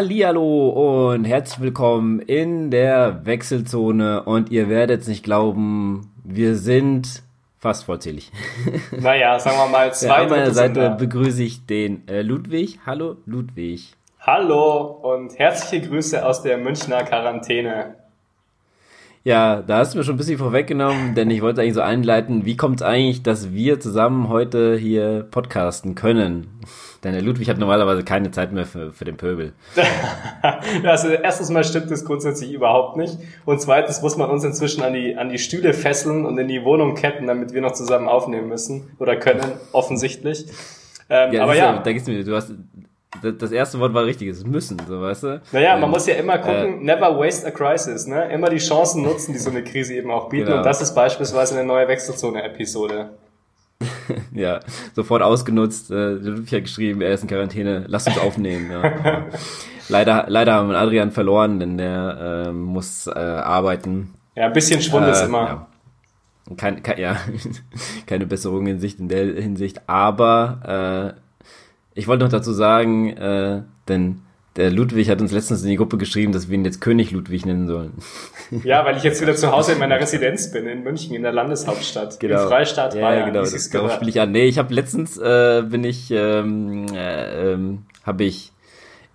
Hallihallo und herzlich willkommen in der Wechselzone und ihr werdet es nicht glauben, wir sind fast vollzählig. Naja, sagen wir mal zwei. An meiner Seite begrüße ich den äh, Ludwig. Hallo Ludwig. Hallo und herzliche Grüße aus der Münchner Quarantäne. Ja, da hast du mir schon ein bisschen vorweggenommen, denn ich wollte eigentlich so einleiten, wie kommt es eigentlich, dass wir zusammen heute hier podcasten können? Denn der Ludwig hat normalerweise keine Zeit mehr für, für den Pöbel. also erstens mal stimmt das grundsätzlich überhaupt nicht. Und zweitens muss man uns inzwischen an die, an die Stühle fesseln und in die Wohnung ketten, damit wir noch zusammen aufnehmen müssen oder können, offensichtlich. Ähm, ja, aber ja. Da gehst du mir, du hast, das erste Wort war richtig, es müssen, so weißt du. Naja, man ähm, muss ja immer gucken, äh, never waste a crisis, ne? Immer die Chancen nutzen, die so eine Krise eben auch bieten. Genau. Und das ist beispielsweise eine neue Wechselzone-Episode. ja, sofort ausgenutzt. Äh, Ludwig hat geschrieben, er ist in Quarantäne, lass uns aufnehmen. Ja. leider, leider haben wir Adrian verloren, denn der äh, muss äh, arbeiten. Ja, ein bisschen Schwund äh, ist immer. Ja. Kein, kein, ja, keine Besserung in Sicht in der Hinsicht, aber äh, ich wollte noch dazu sagen, äh, denn der Ludwig hat uns letztens in die Gruppe geschrieben, dass wir ihn jetzt König Ludwig nennen sollen. Ja, weil ich jetzt wieder zu Hause in meiner Residenz bin, in München, in der Landeshauptstadt, genau. im Freistaat ja, Bayern. Ja, genau, das, darauf spiele ich an. Nee, ich habe letztens, äh, bin ich, ähm, äh, ähm, habe ich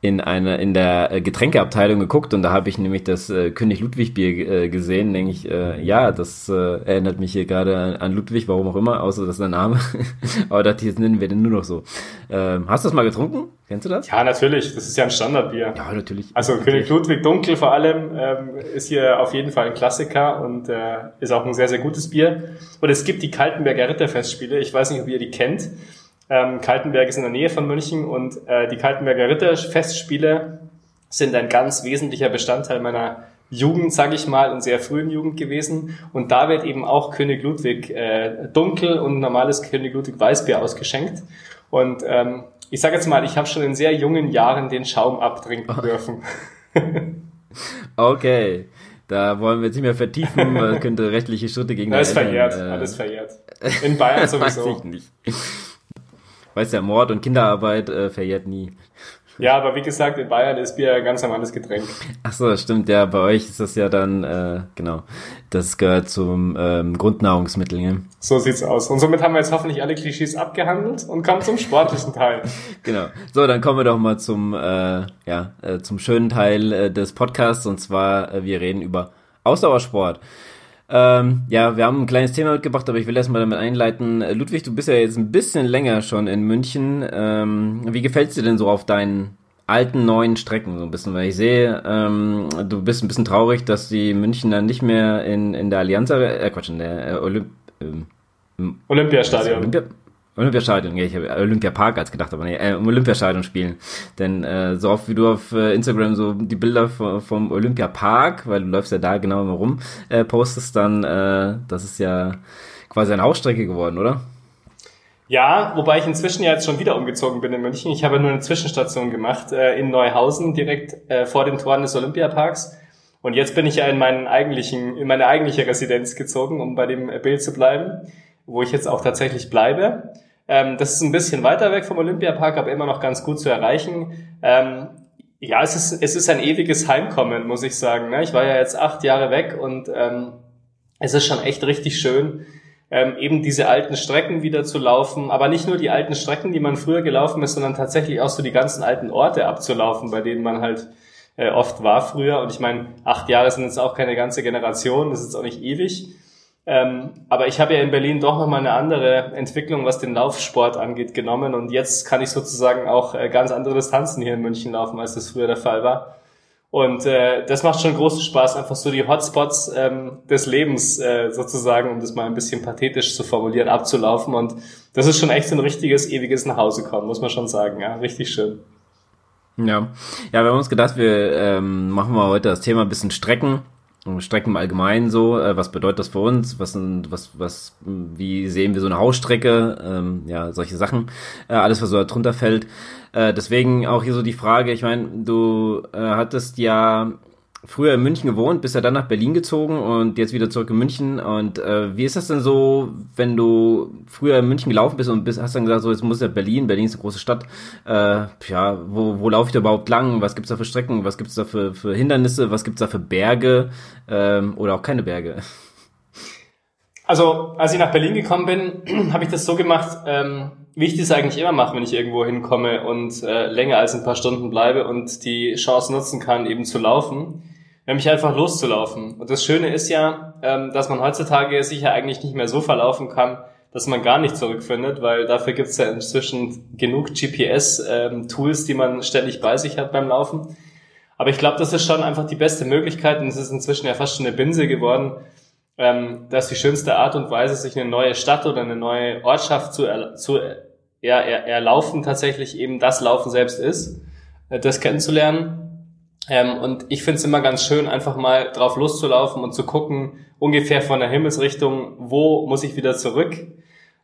in einer in der äh, Getränkeabteilung geguckt und da habe ich nämlich das äh, König Ludwig Bier äh, gesehen, denke ich, äh, ja, das äh, erinnert mich hier gerade an, an, Ludwig, warum auch immer, außer das ist der Name. Aber das jetzt nennen wir den nur noch so. Ähm, hast du das mal getrunken? Kennst du das? Ja, natürlich. Das ist ja ein Standardbier. Ja, natürlich. Also natürlich. König Ludwig Dunkel vor allem ähm, ist hier auf jeden Fall ein Klassiker und äh, ist auch ein sehr, sehr gutes Bier. Und es gibt die Kaltenberger Ritterfestspiele. Ich weiß nicht, ob ihr die kennt. Ähm, Kaltenberg ist in der Nähe von München und äh, die Kaltenberger Ritterfestspiele sind ein ganz wesentlicher Bestandteil meiner Jugend, sage ich mal, und sehr frühen Jugend gewesen. Und da wird eben auch König Ludwig äh, dunkel und normales König Ludwig Weißbier ausgeschenkt. Und ähm, ich sage jetzt mal, ich habe schon in sehr jungen Jahren den Schaum abtrinken oh. dürfen. okay. Da wollen wir jetzt nicht mehr vertiefen, man könnte rechtliche Schritte gegen Alles verjährt, äh, alles verjährt. In Bayern sowieso. Weiß ich nicht. Weißt ja, Mord und Kinderarbeit äh, verjährt nie. Ja, aber wie gesagt, in Bayern ist Bier ein ganz normales Getränk. Ach so, stimmt. Ja, bei euch ist das ja dann, äh, genau, das gehört zum ähm, Grundnahrungsmittel. Ne? So sieht's aus. Und somit haben wir jetzt hoffentlich alle Klischees abgehandelt und kommen zum sportlichen Teil. genau. So, dann kommen wir doch mal zum, äh, ja, äh, zum schönen Teil äh, des Podcasts. Und zwar, äh, wir reden über Ausdauersport. Ähm, ja, wir haben ein kleines Thema mitgebracht, aber ich will erstmal damit einleiten. Ludwig, du bist ja jetzt ein bisschen länger schon in München. Ähm, wie gefällt es dir denn so auf deinen alten, neuen Strecken so ein bisschen? Weil ich sehe, ähm, du bist ein bisschen traurig, dass die München dann nicht mehr in, in der Allianz, äh, Quatsch, in der äh, Olymp ähm, Olympiastadion. Olympia Olympiastadion, ja, ich habe Olympiapark als gedacht, aber nee, äh, im Olympiastadion spielen. Denn äh, so oft wie du auf äh, Instagram so die Bilder vom, vom Olympiapark, weil du läufst ja da genau immer rum, äh, postest, dann, äh, das ist ja quasi eine Hausstrecke geworden, oder? Ja, wobei ich inzwischen ja jetzt schon wieder umgezogen bin in München. Ich habe nur eine Zwischenstation gemacht äh, in Neuhausen, direkt äh, vor den Toren des Olympiaparks. Und jetzt bin ich ja in meinen eigentlichen, in meine eigentliche Residenz gezogen, um bei dem Bild zu bleiben, wo ich jetzt auch tatsächlich bleibe. Ähm, das ist ein bisschen weiter weg vom Olympiapark, aber immer noch ganz gut zu erreichen. Ähm, ja, es ist, es ist ein ewiges Heimkommen, muss ich sagen. Ne? Ich war ja jetzt acht Jahre weg und ähm, es ist schon echt richtig schön, ähm, eben diese alten Strecken wieder zu laufen, aber nicht nur die alten Strecken, die man früher gelaufen ist, sondern tatsächlich auch so die ganzen alten Orte abzulaufen, bei denen man halt äh, oft war früher. Und ich meine, acht Jahre sind jetzt auch keine ganze Generation, das ist jetzt auch nicht ewig. Ähm, aber ich habe ja in Berlin doch nochmal eine andere Entwicklung, was den Laufsport angeht, genommen. Und jetzt kann ich sozusagen auch äh, ganz andere Distanzen hier in München laufen, als das früher der Fall war. Und äh, das macht schon großen Spaß, einfach so die Hotspots ähm, des Lebens äh, sozusagen, um das mal ein bisschen pathetisch zu formulieren, abzulaufen. Und das ist schon echt so ein richtiges, ewiges Nachhausekommen, muss man schon sagen. Ja, richtig schön. Ja, ja, wir haben uns gedacht, wir ähm, machen mal heute das Thema ein bisschen Strecken Strecken im Allgemeinen so, äh, was bedeutet das für uns, was was, was, wie sehen wir so eine Hausstrecke, ähm, ja, solche Sachen, äh, alles, was so darunter fällt. Äh, deswegen auch hier so die Frage, ich meine, du äh, hattest ja früher in München gewohnt, bist ja dann nach Berlin gezogen und jetzt wieder zurück in München. Und äh, wie ist das denn so, wenn du früher in München gelaufen bist und bist, hast dann gesagt, so jetzt muss ja Berlin, Berlin ist eine große Stadt. Äh, ja, wo, wo laufe ich da überhaupt lang? Was gibt's da für Strecken? Was gibt's da für, für Hindernisse? Was gibt's da für Berge? Ähm, oder auch keine Berge? Also, als ich nach Berlin gekommen bin, habe ich das so gemacht, ähm, wie ich das eigentlich immer mache, wenn ich irgendwo hinkomme und äh, länger als ein paar Stunden bleibe und die Chance nutzen kann, eben zu laufen, nämlich einfach loszulaufen. Und das Schöne ist ja, ähm, dass man heutzutage sich ja eigentlich nicht mehr so verlaufen kann, dass man gar nicht zurückfindet, weil dafür gibt es ja inzwischen genug GPS-Tools, ähm, die man ständig bei sich hat beim Laufen. Aber ich glaube, das ist schon einfach die beste Möglichkeit und es ist inzwischen ja fast schon eine Binse geworden, ähm, dass die schönste Art und Weise, sich eine neue Stadt oder eine neue Ortschaft zu, er, zu ja, er, erlaufen, tatsächlich eben das Laufen selbst ist, äh, das kennenzulernen. Ähm, und ich finde es immer ganz schön, einfach mal drauf loszulaufen und zu gucken, ungefähr von der Himmelsrichtung, wo muss ich wieder zurück.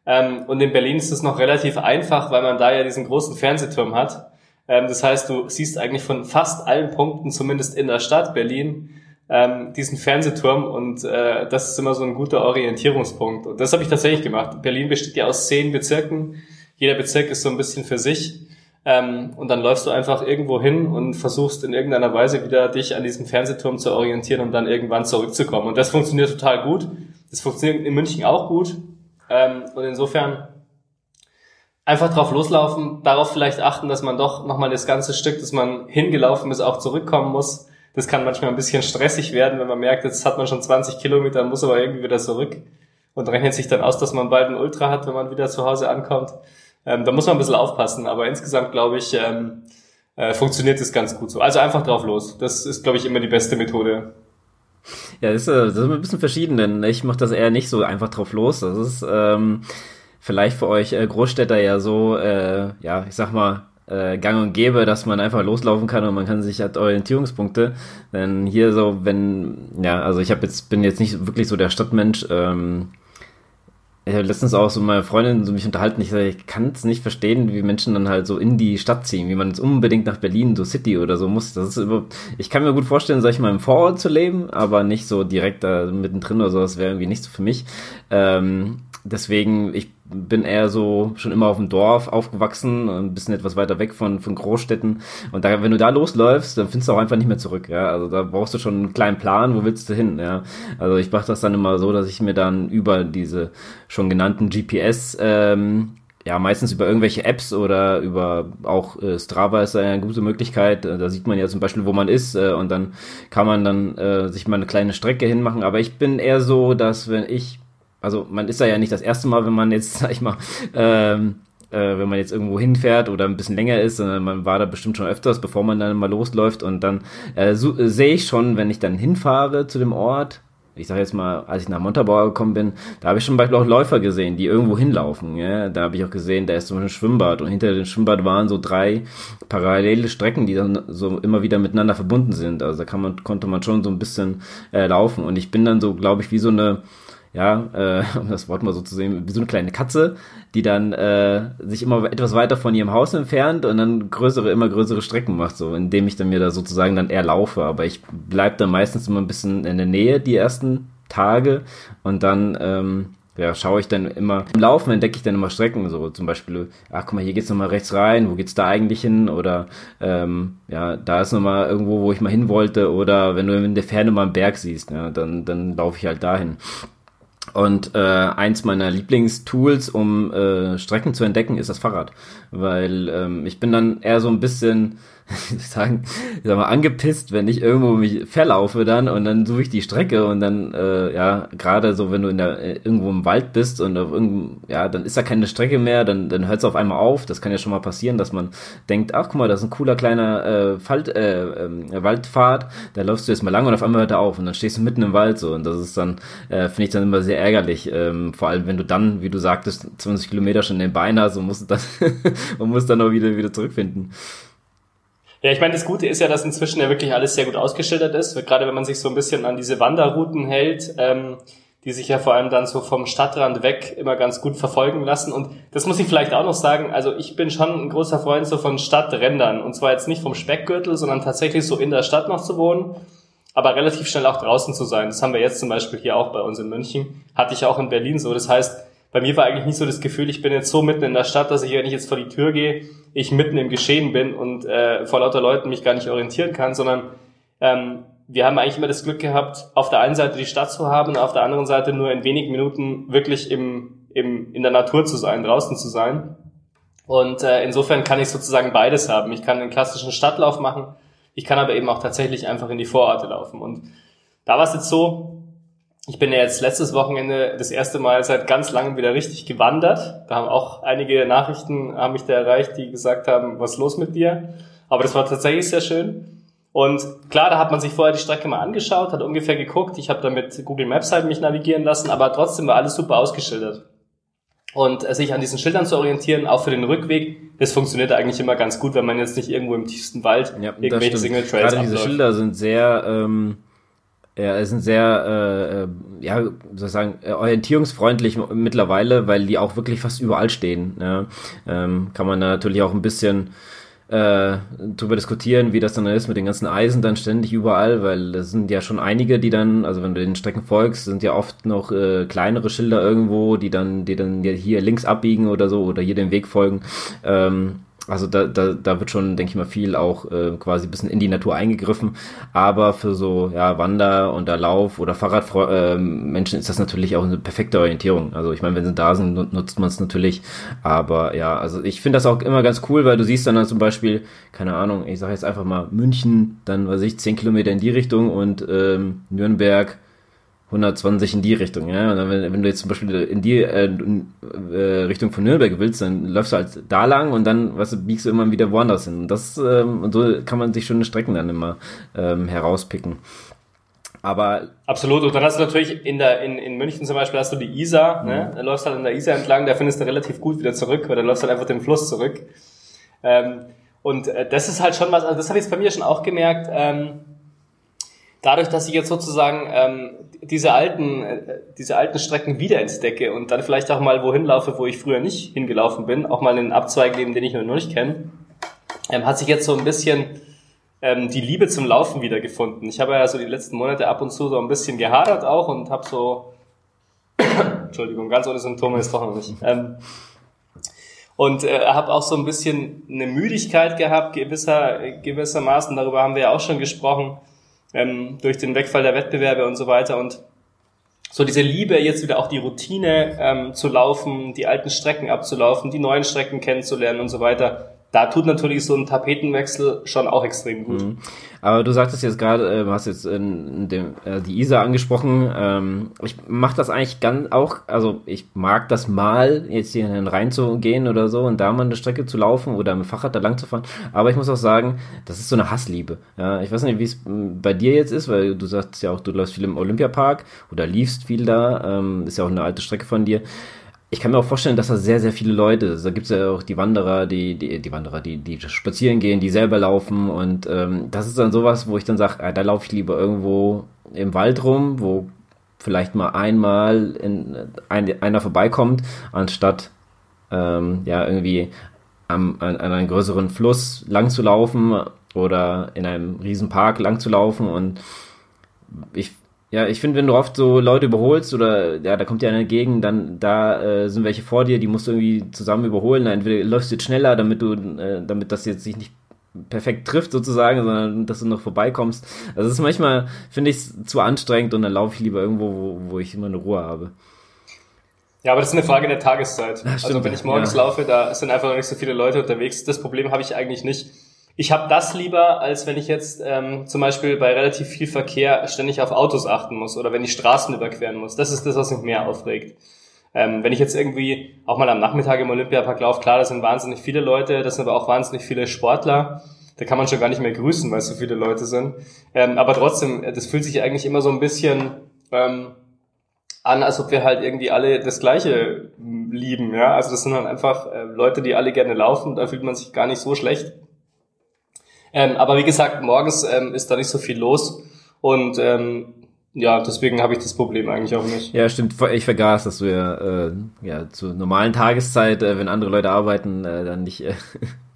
Ähm, und in Berlin ist es noch relativ einfach, weil man da ja diesen großen Fernsehturm hat. Ähm, das heißt, du siehst eigentlich von fast allen Punkten, zumindest in der Stadt Berlin, ähm, diesen Fernsehturm und äh, das ist immer so ein guter Orientierungspunkt. Und das habe ich tatsächlich gemacht. Berlin besteht ja aus zehn Bezirken. Jeder Bezirk ist so ein bisschen für sich. Ähm, und dann läufst du einfach irgendwo hin und versuchst in irgendeiner Weise wieder dich an diesem Fernsehturm zu orientieren und dann irgendwann zurückzukommen. Und das funktioniert total gut. Das funktioniert in München auch gut. Ähm, und insofern einfach drauf loslaufen, darauf vielleicht achten, dass man doch nochmal das ganze Stück, das man hingelaufen ist, auch zurückkommen muss. Das kann manchmal ein bisschen stressig werden, wenn man merkt, jetzt hat man schon 20 Kilometer, muss aber irgendwie wieder zurück und rechnet sich dann aus, dass man bald ein Ultra hat, wenn man wieder zu Hause ankommt. Ähm, da muss man ein bisschen aufpassen, aber insgesamt glaube ich, ähm, äh, funktioniert es ganz gut so. Also einfach drauf los. Das ist, glaube ich, immer die beste Methode. Ja, das ist, das ist ein bisschen verschieden, denn ich mache das eher nicht so einfach drauf los. Das ist ähm, vielleicht für euch äh, Großstädter ja so, äh, ja, ich sag mal, äh, gang und gäbe, dass man einfach loslaufen kann und man kann sich hat Orientierungspunkte. Denn hier so, wenn, ja, also ich habe jetzt, bin jetzt nicht wirklich so der Stadtmensch, ähm, ich habe letztens auch so meine Freundin so mich unterhalten. Ich sage, ich kann es nicht verstehen, wie Menschen dann halt so in die Stadt ziehen, wie man jetzt unbedingt nach Berlin, so City oder so muss. Das ist über, ich kann mir gut vorstellen, sag ich mal, im Vorort zu leben, aber nicht so direkt da mittendrin oder so. Das wäre irgendwie nichts für mich. Ähm, deswegen, ich bin eher so schon immer auf dem Dorf aufgewachsen, ein bisschen etwas weiter weg von, von Großstädten. Und da, wenn du da losläufst, dann findest du auch einfach nicht mehr zurück, ja. Also da brauchst du schon einen kleinen Plan, wo willst du hin, ja. Also ich mache das dann immer so, dass ich mir dann über diese schon genannten GPS, ähm, ja, meistens über irgendwelche Apps oder über auch äh, Strava ist eine gute Möglichkeit. Da sieht man ja zum Beispiel, wo man ist äh, und dann kann man dann äh, sich mal eine kleine Strecke hinmachen. Aber ich bin eher so, dass wenn ich also man ist da ja nicht das erste Mal, wenn man jetzt, sag ich mal, ähm, äh, wenn man jetzt irgendwo hinfährt oder ein bisschen länger ist, sondern man war da bestimmt schon öfters, bevor man dann mal losläuft und dann äh, so, äh, sehe ich schon, wenn ich dann hinfahre zu dem Ort, ich sage jetzt mal, als ich nach Montabaur gekommen bin, da habe ich schon Beispiel auch Läufer gesehen, die irgendwo hinlaufen. Ja? Da habe ich auch gesehen, da ist so ein Schwimmbad und hinter dem Schwimmbad waren so drei parallele Strecken, die dann so immer wieder miteinander verbunden sind. Also da kann man, konnte man schon so ein bisschen äh, laufen. Und ich bin dann so, glaube ich, wie so eine ja, äh, um das Wort mal so zu sehen, wie so eine kleine Katze, die dann äh, sich immer etwas weiter von ihrem Haus entfernt und dann größere, immer größere Strecken macht, so indem ich dann mir da sozusagen dann eher laufe. Aber ich bleib dann meistens immer ein bisschen in der Nähe die ersten Tage und dann ähm, ja, schaue ich dann immer im Laufen entdecke ich dann immer Strecken, so zum Beispiel, ach guck mal, hier geht's nochmal rechts rein, wo geht's da eigentlich hin? Oder ähm, ja, da ist nochmal irgendwo, wo ich mal hin wollte, oder wenn du in der Ferne mal einen Berg siehst, ja, dann, dann laufe ich halt dahin. Und äh, eins meiner Lieblingstools, um äh, Strecken zu entdecken, ist das Fahrrad. Weil ähm, ich bin dann eher so ein bisschen sagen, ich sag mal, angepisst, wenn ich irgendwo mich verlaufe dann und dann suche ich die Strecke und dann, äh, ja, gerade so, wenn du in der, äh, irgendwo im Wald bist und auf irgendeinem, ja, dann ist da keine Strecke mehr, dann, dann hört es auf einmal auf. Das kann ja schon mal passieren, dass man denkt, ach guck mal, das ist ein cooler kleiner äh, Falt, äh, äh, Waldpfad, da läufst du jetzt mal lang und auf einmal hört er auf und dann stehst du mitten im Wald so und das ist dann, äh, finde ich dann immer sehr ärgerlich, ähm, vor allem wenn du dann, wie du sagtest, 20 Kilometer schon in den Beinen hast und musst dann und musst dann auch wieder, wieder zurückfinden. Ja, ich meine, das Gute ist ja, dass inzwischen ja wirklich alles sehr gut ausgeschildert ist. Gerade wenn man sich so ein bisschen an diese Wanderrouten hält, ähm, die sich ja vor allem dann so vom Stadtrand weg immer ganz gut verfolgen lassen. Und das muss ich vielleicht auch noch sagen. Also ich bin schon ein großer Freund so von Stadträndern. Und zwar jetzt nicht vom Speckgürtel, sondern tatsächlich so in der Stadt noch zu wohnen. aber relativ schnell auch draußen zu sein. Das haben wir jetzt zum Beispiel hier auch bei uns in München. Hatte ich auch in Berlin so. Das heißt, bei mir war eigentlich nicht so das Gefühl, ich bin jetzt so mitten in der Stadt, dass ich, wenn ich jetzt vor die Tür gehe, ich mitten im Geschehen bin und äh, vor lauter Leuten mich gar nicht orientieren kann, sondern ähm, wir haben eigentlich immer das Glück gehabt, auf der einen Seite die Stadt zu haben, auf der anderen Seite nur in wenigen Minuten wirklich im, im, in der Natur zu sein, draußen zu sein. Und äh, insofern kann ich sozusagen beides haben. Ich kann einen klassischen Stadtlauf machen, ich kann aber eben auch tatsächlich einfach in die Vororte laufen. Und da war es jetzt so, ich bin ja jetzt letztes Wochenende das erste Mal seit ganz langem wieder richtig gewandert. Da haben auch einige Nachrichten haben mich da erreicht, die gesagt haben, was ist los mit dir? Aber das war tatsächlich sehr schön. Und klar, da hat man sich vorher die Strecke mal angeschaut, hat ungefähr geguckt. Ich habe da mit Google Maps halt mich navigieren lassen, aber trotzdem war alles super ausgeschildert. Und äh, sich an diesen Schildern zu orientieren, auch für den Rückweg, das funktioniert eigentlich immer ganz gut, wenn man jetzt nicht irgendwo im tiefsten Wald ja, irgendwelche Single Trails Gerade diese Schilder sind sehr, ähm, ja, sind sehr, äh, äh ja, sozusagen äh, orientierungsfreundlich mittlerweile, weil die auch wirklich fast überall stehen. Ja. Ähm, kann man da natürlich auch ein bisschen äh, drüber diskutieren, wie das dann ist mit den ganzen Eisen dann ständig überall, weil das sind ja schon einige, die dann, also wenn du den Strecken folgst, sind ja oft noch äh, kleinere Schilder irgendwo, die dann, die dann hier links abbiegen oder so oder hier den Weg folgen. Ähm, also da, da, da wird schon, denke ich mal, viel auch äh, quasi ein bisschen in die Natur eingegriffen. Aber für so ja, Wander- und Lauf- oder Fahrradmenschen äh, ist das natürlich auch eine perfekte Orientierung. Also ich meine, wenn sie da sind, nutzt man es natürlich. Aber ja, also ich finde das auch immer ganz cool, weil du siehst dann, dann zum Beispiel, keine Ahnung, ich sage jetzt einfach mal München, dann weiß ich, zehn Kilometer in die Richtung und ähm, Nürnberg 120 in die Richtung, ja. Und dann, wenn, wenn du jetzt zum Beispiel in die äh, äh, Richtung von Nürnberg willst, dann läufst du halt da lang und dann, weißt du, biegst du immer wieder woanders hin. Und das, ähm, und so kann man sich schöne Strecken dann immer ähm, herauspicken. Aber absolut. Und dann hast du natürlich in der in, in München zum Beispiel hast du die Isar, ne? mhm. ne? Da läufst halt an der Isar entlang, da findest du relativ gut wieder zurück, weil dann läufst du halt einfach den Fluss zurück. Ähm, und äh, das ist halt schon was. Also das habe ich jetzt bei mir schon auch gemerkt. Ähm, dadurch, dass ich jetzt sozusagen ähm, diese alten, äh, diese alten Strecken wiederentdecke und dann vielleicht auch mal wohin laufe, wo ich früher nicht hingelaufen bin, auch mal einen Abzweig nehmen, den ich noch nicht kenne, ähm, hat sich jetzt so ein bisschen ähm, die Liebe zum Laufen wiedergefunden. Ich habe ja so die letzten Monate ab und zu so ein bisschen gehadert auch und habe so, Entschuldigung, ganz ohne Symptome ist doch noch nicht. Ähm, und äh, habe auch so ein bisschen eine Müdigkeit gehabt, gewisser, gewissermaßen, darüber haben wir ja auch schon gesprochen ähm, durch den Wegfall der Wettbewerbe und so weiter. Und so diese Liebe, jetzt wieder auch die Routine ähm, zu laufen, die alten Strecken abzulaufen, die neuen Strecken kennenzulernen und so weiter, da tut natürlich so ein Tapetenwechsel schon auch extrem gut. Mhm. Aber du sagtest jetzt gerade, äh, hast jetzt in dem, äh, die ISA angesprochen. Ähm, ich mache das eigentlich ganz auch, also ich mag das mal, jetzt hier in den Rhein zu gehen oder so und da mal eine Strecke zu laufen oder mit Fahrrad da lang zu fahren. Aber ich muss auch sagen, das ist so eine Hassliebe. Ja, ich weiß nicht, wie es bei dir jetzt ist, weil du sagst ja auch, du läufst viel im Olympiapark oder liefst viel da. Ähm, ist ja auch eine alte Strecke von dir ich kann mir auch vorstellen, dass da sehr, sehr viele Leute, da gibt es ja auch die Wanderer, die, die, die Wanderer, die, die spazieren gehen, die selber laufen und ähm, das ist dann sowas, wo ich dann sage, ah, da laufe ich lieber irgendwo im Wald rum, wo vielleicht mal einmal in, ein, einer vorbeikommt, anstatt ähm, ja irgendwie am, an, an einem größeren Fluss lang zu laufen oder in einem riesen Park lang zu laufen und ich ja, ich finde, wenn du oft so Leute überholst oder ja, da kommt dir einer entgegen, dann da äh, sind welche vor dir, die musst du irgendwie zusammen überholen. Entweder läufst du jetzt schneller, damit du, äh, damit das jetzt sich nicht perfekt trifft sozusagen, sondern dass du noch vorbeikommst. Also es ist manchmal, finde ich, zu anstrengend und dann laufe ich lieber irgendwo, wo, wo ich immer eine Ruhe habe. Ja, aber das ist eine Frage der Tageszeit. Ja, also wenn ich morgens ja. laufe, da sind einfach noch nicht so viele Leute unterwegs. Das Problem habe ich eigentlich nicht. Ich habe das lieber, als wenn ich jetzt ähm, zum Beispiel bei relativ viel Verkehr ständig auf Autos achten muss oder wenn ich Straßen überqueren muss. Das ist das, was mich mehr aufregt. Ähm, wenn ich jetzt irgendwie auch mal am Nachmittag im Olympiapark laufe, klar, das sind wahnsinnig viele Leute, das sind aber auch wahnsinnig viele Sportler. Da kann man schon gar nicht mehr grüßen, weil es so viele Leute sind. Ähm, aber trotzdem, das fühlt sich eigentlich immer so ein bisschen ähm, an, als ob wir halt irgendwie alle das Gleiche lieben. Ja, also das sind halt einfach äh, Leute, die alle gerne laufen. Da fühlt man sich gar nicht so schlecht. Ähm, aber wie gesagt, morgens ähm, ist da nicht so viel los und ähm, ja, deswegen habe ich das Problem eigentlich auch nicht. Ja, stimmt. Ich vergaß, dass du ja, äh, ja zur normalen Tageszeit, äh, wenn andere Leute arbeiten, äh, dann nicht äh,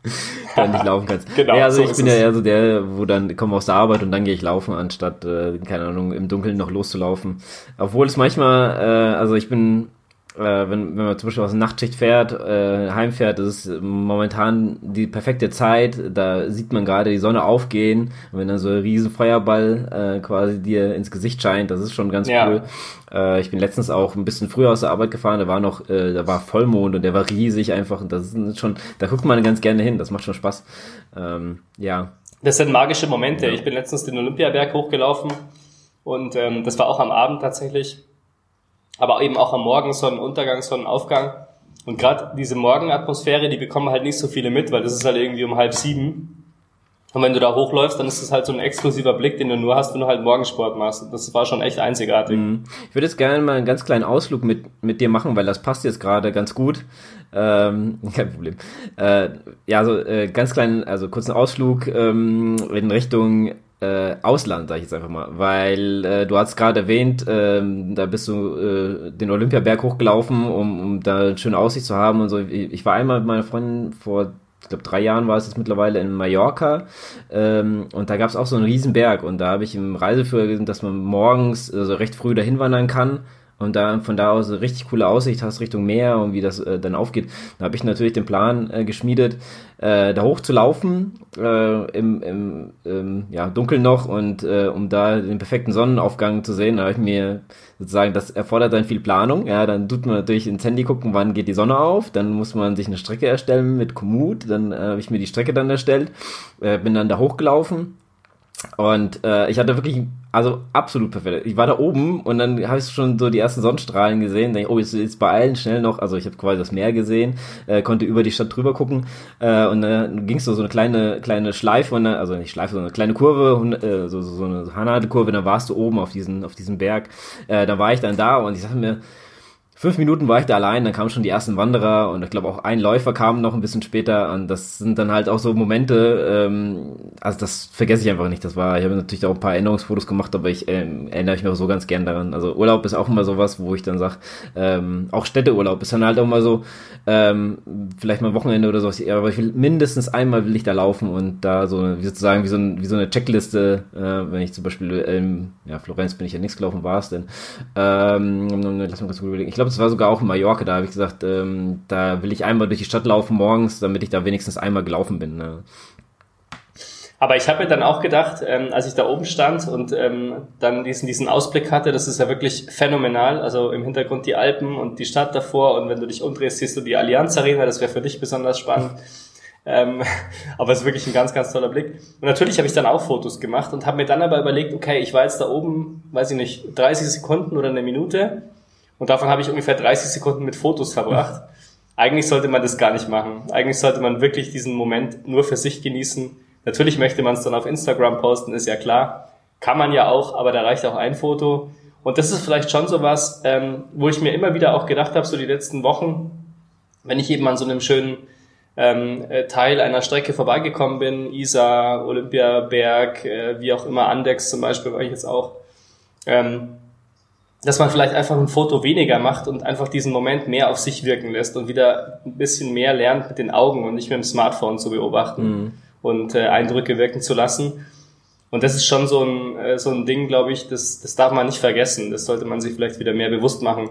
dann nicht laufen kannst. genau. Ja, also so ich bin ja eher so der, wo dann komme aus der Arbeit und dann gehe ich laufen, anstatt, äh, keine Ahnung, im Dunkeln noch loszulaufen. Obwohl es manchmal, äh, also ich bin wenn, wenn man zum Beispiel aus der Nachtschicht fährt, äh, heimfährt, ist es momentan die perfekte Zeit. Da sieht man gerade die Sonne aufgehen. Und wenn dann so ein riesen Feuerball äh, quasi dir ins Gesicht scheint, das ist schon ganz ja. cool. Äh, ich bin letztens auch ein bisschen früher aus der Arbeit gefahren, da war noch, äh, da war Vollmond und der war riesig einfach. Und das ist schon, da guckt man ganz gerne hin, das macht schon Spaß. Ähm, ja. Das sind magische Momente. Ich bin letztens den Olympiaberg hochgelaufen und ähm, das war auch am Abend tatsächlich aber eben auch am Morgen Sonnenuntergang, Sonnenaufgang. Und gerade diese Morgenatmosphäre, die bekommen halt nicht so viele mit, weil das ist halt irgendwie um halb sieben. Und wenn du da hochläufst, dann ist das halt so ein exklusiver Blick, den du nur hast, wenn du halt Morgensport machst. Das war schon echt einzigartig. Mhm. Ich würde jetzt gerne mal einen ganz kleinen Ausflug mit, mit dir machen, weil das passt jetzt gerade ganz gut. Ähm, kein Problem. Äh, ja, also äh, ganz kleinen, also kurzen Ausflug ähm, in Richtung äh, Ausland, sag ich jetzt einfach mal, weil äh, du hast gerade erwähnt, äh, da bist du äh, den Olympiaberg hochgelaufen, um, um da eine schöne Aussicht zu haben und so. Ich, war einmal mit meiner Freundin vor ich glaube, drei Jahren war es jetzt mittlerweile in Mallorca. Ähm, und da gab es auch so einen riesen Berg. Und da habe ich im Reiseführer gesehen, dass man morgens also recht früh dahin wandern kann und da von da aus eine richtig coole Aussicht hast Richtung Meer und wie das äh, dann aufgeht. Da habe ich natürlich den Plan äh, geschmiedet, äh, da hoch zu laufen äh, im, im ähm, ja, Dunkeln noch und äh, um da den perfekten Sonnenaufgang zu sehen, da habe ich mir sozusagen, das erfordert dann viel Planung. Ja, dann tut man natürlich ins Handy gucken, wann geht die Sonne auf, dann muss man sich eine Strecke erstellen mit Komoot, dann äh, habe ich mir die Strecke dann erstellt, bin dann da hochgelaufen und äh, ich hatte wirklich, also absolut perfekt. Ich war da oben und dann habe ich schon so die ersten Sonnenstrahlen gesehen. Denke, oh, jetzt, jetzt beeilen schnell noch. Also ich habe quasi das Meer gesehen, äh, konnte über die Stadt drüber gucken äh, und dann ging es so, so eine kleine kleine Schleife, und dann, also nicht Schleife, sondern eine kleine Kurve, äh, so, so, so eine Hanade-Kurve. Dann warst du oben auf diesen auf diesem Berg. Äh, da war ich dann da und ich sagte mir, Fünf Minuten war ich da allein, dann kamen schon die ersten Wanderer und ich glaube auch ein Läufer kam noch ein bisschen später und das sind dann halt auch so Momente, ähm, also das vergesse ich einfach nicht. Das war, ich habe natürlich auch ein paar Erinnerungsfotos gemacht, aber ich ähm, erinnere mich noch so ganz gern daran. Also Urlaub ist auch immer sowas, wo ich dann sage, ähm, auch Städteurlaub ist dann halt auch mal so, ähm, vielleicht mal Wochenende oder so, aber ich will mindestens einmal will ich da laufen und da so wie sozusagen wie so, ein, wie so eine Checkliste, äh, wenn ich zum Beispiel, ähm, ja, Florenz bin ich ja nichts gelaufen, war es denn. Ähm, lass mal gut überlegen. Ich glaube, glaube, es war sogar auch in Mallorca, da habe ich gesagt, ähm, da will ich einmal durch die Stadt laufen morgens, damit ich da wenigstens einmal gelaufen bin. Ne? Aber ich habe mir dann auch gedacht, ähm, als ich da oben stand und ähm, dann diesen, diesen Ausblick hatte, das ist ja wirklich phänomenal. Also im Hintergrund die Alpen und die Stadt davor und wenn du dich umdrehst, siehst du die Allianz Arena, das wäre für dich besonders spannend. Ähm, aber es ist wirklich ein ganz, ganz toller Blick. Und natürlich habe ich dann auch Fotos gemacht und habe mir dann aber überlegt, okay, ich war jetzt da oben, weiß ich nicht, 30 Sekunden oder eine Minute und davon habe ich ungefähr 30 Sekunden mit Fotos verbracht. Eigentlich sollte man das gar nicht machen. Eigentlich sollte man wirklich diesen Moment nur für sich genießen. Natürlich möchte man es dann auf Instagram posten, ist ja klar. Kann man ja auch, aber da reicht auch ein Foto. Und das ist vielleicht schon so was, ähm, wo ich mir immer wieder auch gedacht habe, so die letzten Wochen, wenn ich eben an so einem schönen ähm, äh, Teil einer Strecke vorbeigekommen bin, Isar, Olympiaberg, äh, wie auch immer, Andex zum Beispiel war ich jetzt auch, ähm, dass man vielleicht einfach ein Foto weniger macht und einfach diesen Moment mehr auf sich wirken lässt und wieder ein bisschen mehr lernt mit den Augen und nicht mit dem Smartphone zu beobachten mhm. und äh, Eindrücke wirken zu lassen. Und das ist schon so ein, äh, so ein Ding, glaube ich, das, das darf man nicht vergessen. Das sollte man sich vielleicht wieder mehr bewusst machen,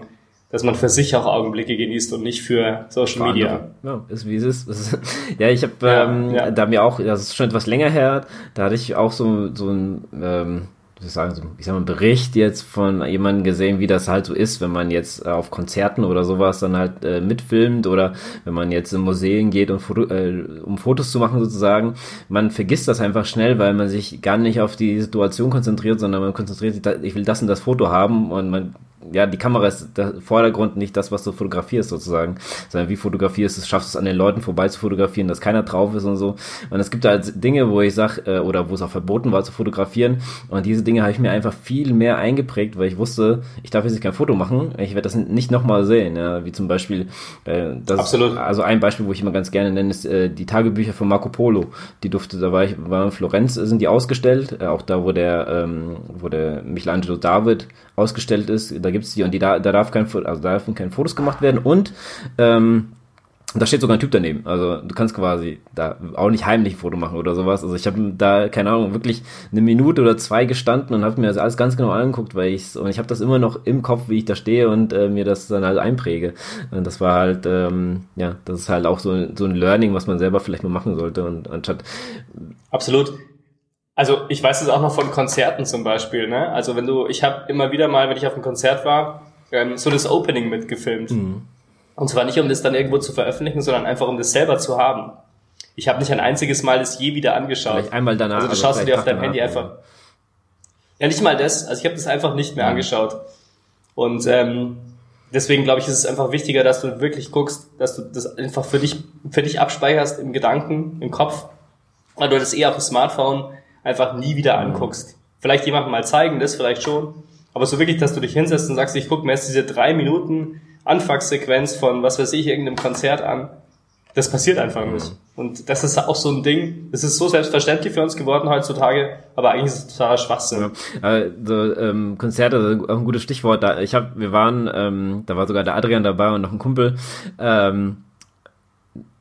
dass man für sich auch Augenblicke genießt und nicht für Social Media. Ja, ist wie es ist. ja, ich habe ähm, ja. da mir auch, das ist schon etwas länger her, da hatte ich auch so, so ein ähm, ich sagen, so, ich sag mal, Bericht jetzt von jemandem gesehen, wie das halt so ist, wenn man jetzt äh, auf Konzerten oder sowas dann halt äh, mitfilmt oder wenn man jetzt in Museen geht, um, Foto, äh, um Fotos zu machen sozusagen. Man vergisst das einfach schnell, weil man sich gar nicht auf die Situation konzentriert, sondern man konzentriert sich, ich will das und das Foto haben und man ja, die Kamera ist der Vordergrund nicht das, was du fotografierst sozusagen, sondern wie fotografierst du es, schaffst du es an den Leuten vorbei zu fotografieren, dass keiner drauf ist und so. Und es gibt halt Dinge, wo ich sag, äh, oder wo es auch verboten war zu fotografieren. Und diese Dinge habe ich mir einfach viel mehr eingeprägt, weil ich wusste, ich darf jetzt kein Foto machen, ich werde das nicht nochmal sehen. Ja, wie zum Beispiel, äh, das Absolut. also ein Beispiel, wo ich immer ganz gerne nenne, ist äh, die Tagebücher von Marco Polo. Die durfte, da war ich, war in Florenz, sind die ausgestellt, äh, auch da, wo der, ähm, wo der Michelangelo David ausgestellt ist, da gibt's die und die da, da darf kein, also da dürfen keine Fotos gemacht werden und ähm, da steht sogar ein Typ daneben. Also du kannst quasi da auch nicht heimlich ein Foto machen oder sowas. Also ich habe da, keine Ahnung, wirklich eine Minute oder zwei gestanden und habe mir das alles ganz genau angeguckt, weil ich und ich habe das immer noch im Kopf, wie ich da stehe und äh, mir das dann halt einpräge. Und das war halt, ähm, ja, das ist halt auch so, so ein Learning, was man selber vielleicht mal machen sollte. Und anstatt. Absolut. Also ich weiß es auch noch von Konzerten zum Beispiel. Ne? Also wenn du, ich habe immer wieder mal, wenn ich auf einem Konzert war, ähm, so das Opening mitgefilmt. Mhm. Und zwar nicht, um das dann irgendwo zu veröffentlichen, sondern einfach, um das selber zu haben. Ich habe nicht ein einziges Mal das je wieder angeschaut. Vielleicht einmal danach. Also du schaust du dir auf deinem Handy einfach. Ja. ja, nicht mal das. Also ich habe das einfach nicht mehr mhm. angeschaut. Und ähm, deswegen glaube ich, ist es einfach wichtiger, dass du wirklich guckst, dass du das einfach für dich, für dich abspeicherst im Gedanken, im Kopf, weil du das eher auf dem Smartphone einfach nie wieder mhm. anguckst. Vielleicht jemandem mal zeigen, das vielleicht schon. Aber so wirklich, dass du dich hinsetzt und sagst, ich gucke mir jetzt diese drei Minuten Anfangssequenz von, was weiß ich, irgendeinem Konzert an. Das passiert einfach nicht. Mhm. Und das ist auch so ein Ding, das ist so selbstverständlich für uns geworden heutzutage, aber eigentlich ist es totaler Schwachsinn. Ja, also, ähm, Konzerte, auch ein gutes Stichwort. Da, ich habe, wir waren, ähm, da war sogar der Adrian dabei und noch ein Kumpel. Ähm,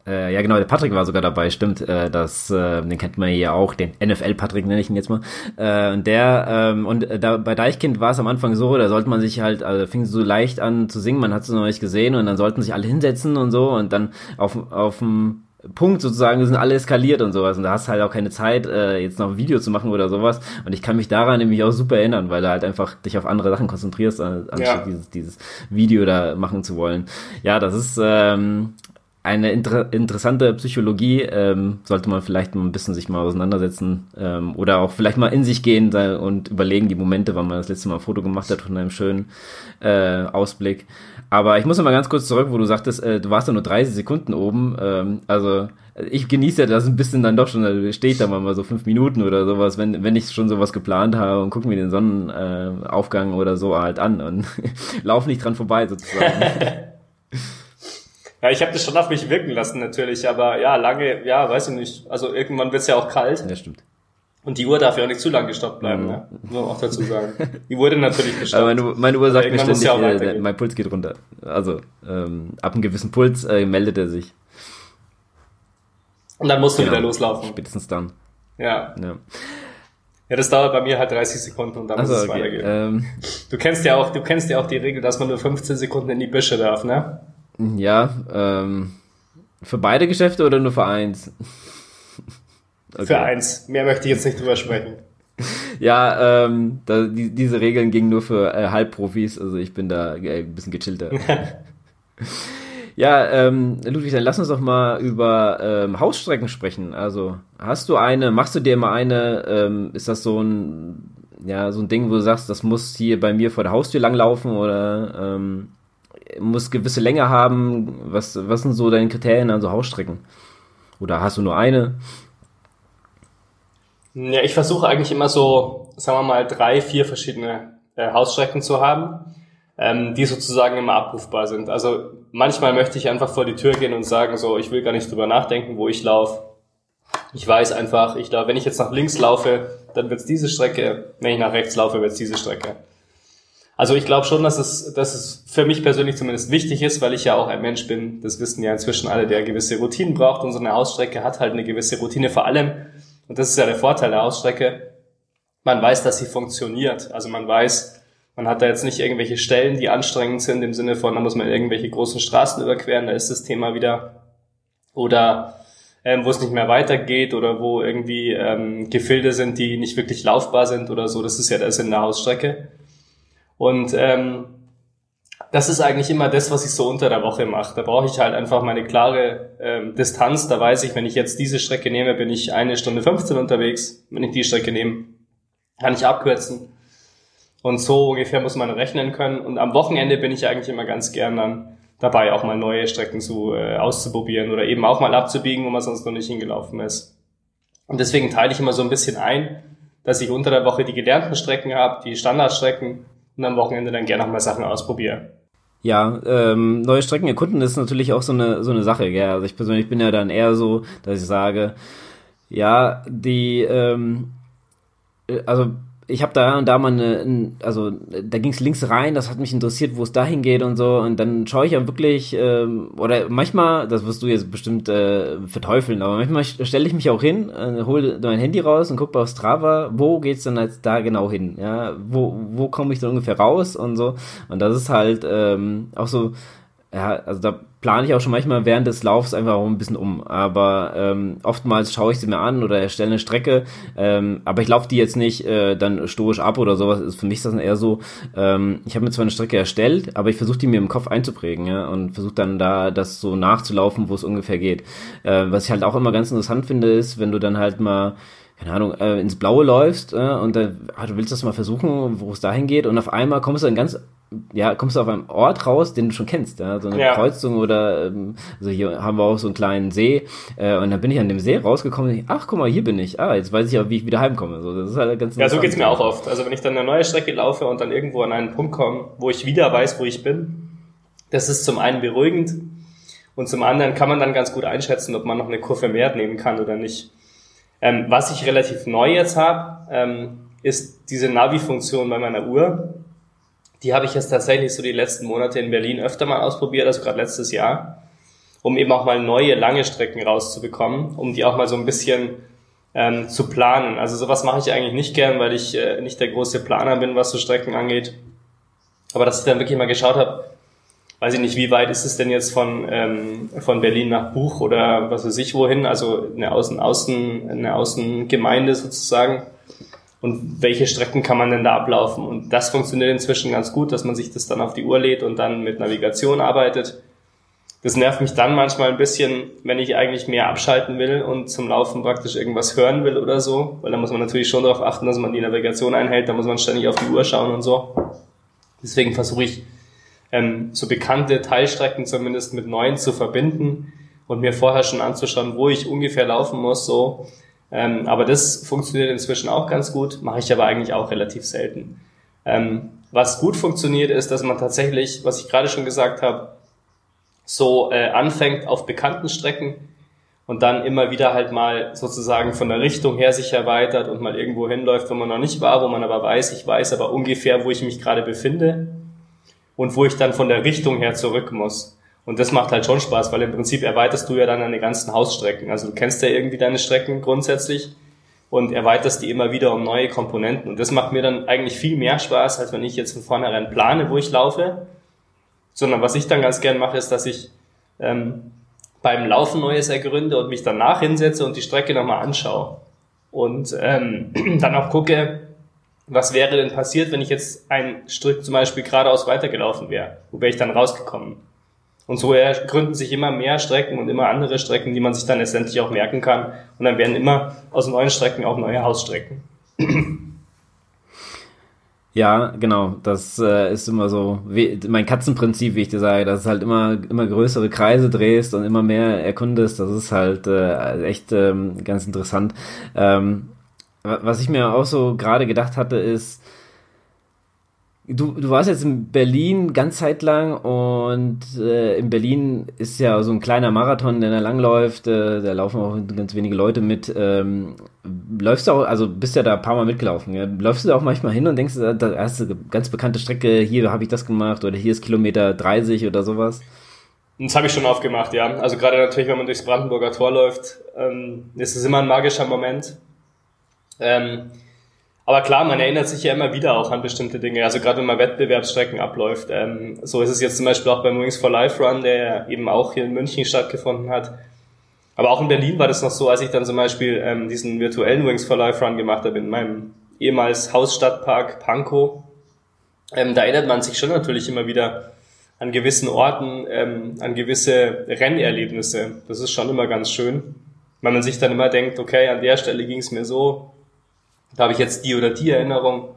äh, ja, genau, der Patrick war sogar dabei, stimmt. Äh, das, äh, den kennt man hier auch, den NFL-Patrick nenne ich ihn jetzt mal. Äh, und der, ähm, und äh, da bei Deichkind war es am Anfang so, da sollte man sich halt, also fing so leicht an zu singen, man hat es noch nicht gesehen und dann sollten sich alle hinsetzen und so und dann auf, auf dem Punkt sozusagen sind alle eskaliert und sowas und da hast halt auch keine Zeit äh, jetzt noch ein Video zu machen oder sowas und ich kann mich daran nämlich auch super erinnern, weil du halt einfach dich auf andere Sachen konzentrierst, anstatt ja. dieses, dieses Video da machen zu wollen. Ja, das ist ähm, eine inter interessante Psychologie, ähm, sollte man vielleicht mal ein bisschen sich mal auseinandersetzen ähm, oder auch vielleicht mal in sich gehen und überlegen die Momente, wann man das letzte Mal ein Foto gemacht hat von einem schönen äh, Ausblick. Aber ich muss noch mal ganz kurz zurück, wo du sagtest, äh, du warst ja nur 30 Sekunden oben. Ähm, also ich genieße ja das ein bisschen dann doch schon, da steht da mal so fünf Minuten oder sowas, wenn, wenn ich schon sowas geplant habe und gucken mir den Sonnenaufgang äh, oder so halt an und lauf nicht dran vorbei sozusagen. Ja, ich habe das schon auf mich wirken lassen natürlich, aber ja, lange, ja, weiß ich nicht. Also irgendwann wird's ja auch kalt. Ja, stimmt. Und die Uhr darf ja auch nicht zu lange gestoppt bleiben, mhm. ne? Nur auch dazu sagen. Die wurde natürlich gestoppt. Aber meine, meine Uhr sagt mir ständig, ja äh, mein Puls geht runter. Also ähm, ab einem gewissen Puls äh, meldet er sich. Und dann musst du genau. wieder loslaufen. Spätestens dann. Ja. ja. Ja, das dauert bei mir halt 30 Sekunden und dann also, muss es okay. weitergehen. Ähm, du kennst ja auch, du kennst ja auch die Regel, dass man nur 15 Sekunden in die Büsche darf, ne? Ja, ähm, für beide Geschäfte oder nur für eins? Okay. Für eins. Mehr möchte ich jetzt nicht drüber sprechen. Ja, ähm, da, die, diese Regeln gingen nur für äh, Halbprofis, also ich bin da äh, ein bisschen gechillter. ja, ähm, Ludwig, dann lass uns doch mal über ähm, Hausstrecken sprechen. Also, hast du eine, machst du dir mal eine, ähm, ist das so ein, ja, so ein Ding, wo du sagst, das muss hier bei mir vor der Haustür langlaufen oder ähm, muss gewisse Länge haben. Was, was sind so deine Kriterien an so Hausstrecken? Oder hast du nur eine? Ja, ich versuche eigentlich immer so, sagen wir mal, drei, vier verschiedene äh, Hausstrecken zu haben, ähm, die sozusagen immer abrufbar sind. Also manchmal möchte ich einfach vor die Tür gehen und sagen, so, ich will gar nicht drüber nachdenken, wo ich laufe. Ich weiß einfach, ich glaube, wenn ich jetzt nach links laufe, dann wird's diese Strecke. Wenn ich nach rechts laufe, wird's diese Strecke. Also ich glaube schon, dass es, dass es für mich persönlich zumindest wichtig ist, weil ich ja auch ein Mensch bin, das wissen ja inzwischen alle, der gewisse Routinen braucht und so eine Ausstrecke hat halt eine gewisse Routine vor allem, und das ist ja der Vorteil der Ausstrecke, man weiß, dass sie funktioniert. Also man weiß, man hat da jetzt nicht irgendwelche Stellen, die anstrengend sind, im Sinne von, da muss man irgendwelche großen Straßen überqueren, da ist das Thema wieder. Oder ähm, wo es nicht mehr weitergeht oder wo irgendwie ähm, Gefilde sind, die nicht wirklich laufbar sind oder so. Das ist ja der Sinn der Hausstrecke. Und ähm, das ist eigentlich immer das, was ich so unter der Woche mache. Da brauche ich halt einfach meine klare ähm, Distanz. Da weiß ich, wenn ich jetzt diese Strecke nehme, bin ich eine Stunde 15 unterwegs. Wenn ich die Strecke nehme, kann ich abkürzen. Und so ungefähr muss man rechnen können. Und am Wochenende bin ich eigentlich immer ganz gern dann dabei, auch mal neue Strecken zu, äh, auszuprobieren oder eben auch mal abzubiegen, wo man sonst noch nicht hingelaufen ist. Und deswegen teile ich immer so ein bisschen ein, dass ich unter der Woche die gelernten Strecken habe, die Standardstrecken und am Wochenende dann gerne nochmal Sachen ausprobieren. Ja, ähm, neue Strecken erkunden ist natürlich auch so eine so eine Sache. Gell? Also ich persönlich bin ja dann eher so, dass ich sage, ja, die, ähm, äh, also ich habe da und da mal eine, also da ging es links rein, das hat mich interessiert, wo es dahin geht und so. Und dann schaue ich ja wirklich, ähm, oder manchmal, das wirst du jetzt bestimmt äh, verteufeln, aber manchmal stelle ich mich auch hin, äh, hole mein Handy raus und gucke auf Strava, wo geht's dann jetzt da genau hin? Ja, wo, wo komme ich dann ungefähr raus und so. Und das ist halt ähm, auch so, ja, also da plane ich auch schon manchmal während des Laufs einfach auch ein bisschen um. Aber ähm, oftmals schaue ich sie mir an oder erstelle eine Strecke. Ähm, aber ich laufe die jetzt nicht äh, dann stoisch ab oder sowas. Für mich ist das eher so, ähm, ich habe mir zwar eine Strecke erstellt, aber ich versuche die mir im Kopf einzuprägen, ja, und versuche dann da das so nachzulaufen, wo es ungefähr geht. Äh, was ich halt auch immer ganz interessant finde, ist, wenn du dann halt mal keine Ahnung, äh, ins Blaue läufst äh, und äh, du willst das mal versuchen, wo es dahin geht und auf einmal kommst du dann ganz ja, kommst du auf einen Ort raus, den du schon kennst, ja, so eine ja. Kreuzung oder, ähm, also hier haben wir auch so einen kleinen See, äh, und dann bin ich an dem See rausgekommen und ich, ach, guck mal, hier bin ich, ah, jetzt weiß ich auch, wie ich wieder heimkomme, so, das ist halt ganz Ja, so geht's mir auch oft, also wenn ich dann eine neue Strecke laufe und dann irgendwo an einen Punkt komme, wo ich wieder weiß, wo ich bin, das ist zum einen beruhigend und zum anderen kann man dann ganz gut einschätzen, ob man noch eine Kurve mehr nehmen kann oder nicht. Ähm, was ich relativ neu jetzt habe, ähm, ist diese Navi-Funktion bei meiner Uhr die habe ich jetzt tatsächlich so die letzten Monate in Berlin öfter mal ausprobiert, also gerade letztes Jahr, um eben auch mal neue lange Strecken rauszubekommen, um die auch mal so ein bisschen ähm, zu planen. Also sowas mache ich eigentlich nicht gern, weil ich äh, nicht der große Planer bin, was so Strecken angeht. Aber dass ich dann wirklich mal geschaut habe, weiß ich nicht, wie weit ist es denn jetzt von, ähm, von Berlin nach Buch oder was weiß ich wohin, also eine Außen, Außen, eine Außengemeinde sozusagen und welche Strecken kann man denn da ablaufen. Und das funktioniert inzwischen ganz gut, dass man sich das dann auf die Uhr lädt und dann mit Navigation arbeitet. Das nervt mich dann manchmal ein bisschen, wenn ich eigentlich mehr abschalten will und zum Laufen praktisch irgendwas hören will oder so, weil da muss man natürlich schon darauf achten, dass man die Navigation einhält, da muss man ständig auf die Uhr schauen und so. Deswegen versuche ich, ähm, so bekannte Teilstrecken zumindest mit neuen zu verbinden und mir vorher schon anzuschauen, wo ich ungefähr laufen muss, so, ähm, aber das funktioniert inzwischen auch ganz gut, mache ich aber eigentlich auch relativ selten. Ähm, was gut funktioniert, ist, dass man tatsächlich, was ich gerade schon gesagt habe, so äh, anfängt auf bekannten Strecken und dann immer wieder halt mal sozusagen von der Richtung her sich erweitert und mal irgendwo hinläuft, wo man noch nicht war, wo man aber weiß, ich weiß aber ungefähr, wo ich mich gerade befinde und wo ich dann von der Richtung her zurück muss. Und das macht halt schon Spaß, weil im Prinzip erweiterst du ja dann deine ganzen Hausstrecken. Also du kennst ja irgendwie deine Strecken grundsätzlich und erweiterst die immer wieder um neue Komponenten. Und das macht mir dann eigentlich viel mehr Spaß, als wenn ich jetzt von vornherein plane, wo ich laufe. Sondern was ich dann ganz gern mache, ist, dass ich ähm, beim Laufen Neues ergründe und mich danach hinsetze und die Strecke nochmal anschaue. Und ähm, dann auch gucke, was wäre denn passiert, wenn ich jetzt ein Stück zum Beispiel geradeaus weitergelaufen wäre? Wo wäre ich dann rausgekommen? Und so gründen sich immer mehr Strecken und immer andere Strecken, die man sich dann letztendlich auch merken kann. Und dann werden immer aus neuen Strecken auch neue Hausstrecken. Ja, genau. Das äh, ist immer so wie, mein Katzenprinzip, wie ich dir sage, dass es halt immer immer größere Kreise drehst und immer mehr erkundest. Das ist halt äh, echt ähm, ganz interessant. Ähm, was ich mir auch so gerade gedacht hatte, ist, Du, du warst jetzt in Berlin ganz Zeit lang und äh, in Berlin ist ja so ein kleiner Marathon, der da langläuft, äh, da laufen auch ganz wenige Leute mit. Ähm, läufst du auch, also bist ja da ein paar Mal mitgelaufen, ja? läufst du da auch manchmal hin und denkst, da hast du ganz bekannte Strecke, hier habe ich das gemacht oder hier ist Kilometer 30 oder sowas? Das habe ich schon aufgemacht, ja. Also gerade natürlich, wenn man durchs Brandenburger Tor läuft, ähm, ist es immer ein magischer Moment. Ähm, aber klar, man erinnert sich ja immer wieder auch an bestimmte Dinge. Also gerade wenn man Wettbewerbsstrecken abläuft. Ähm, so ist es jetzt zum Beispiel auch beim Wings for Life Run, der eben auch hier in München stattgefunden hat. Aber auch in Berlin war das noch so, als ich dann zum Beispiel ähm, diesen virtuellen Wings for Life Run gemacht habe in meinem ehemals Hausstadtpark Pankow. Ähm, da erinnert man sich schon natürlich immer wieder an gewissen Orten, ähm, an gewisse Rennerlebnisse. Das ist schon immer ganz schön, weil man sich dann immer denkt, okay, an der Stelle ging es mir so, da habe ich jetzt die oder die Erinnerung.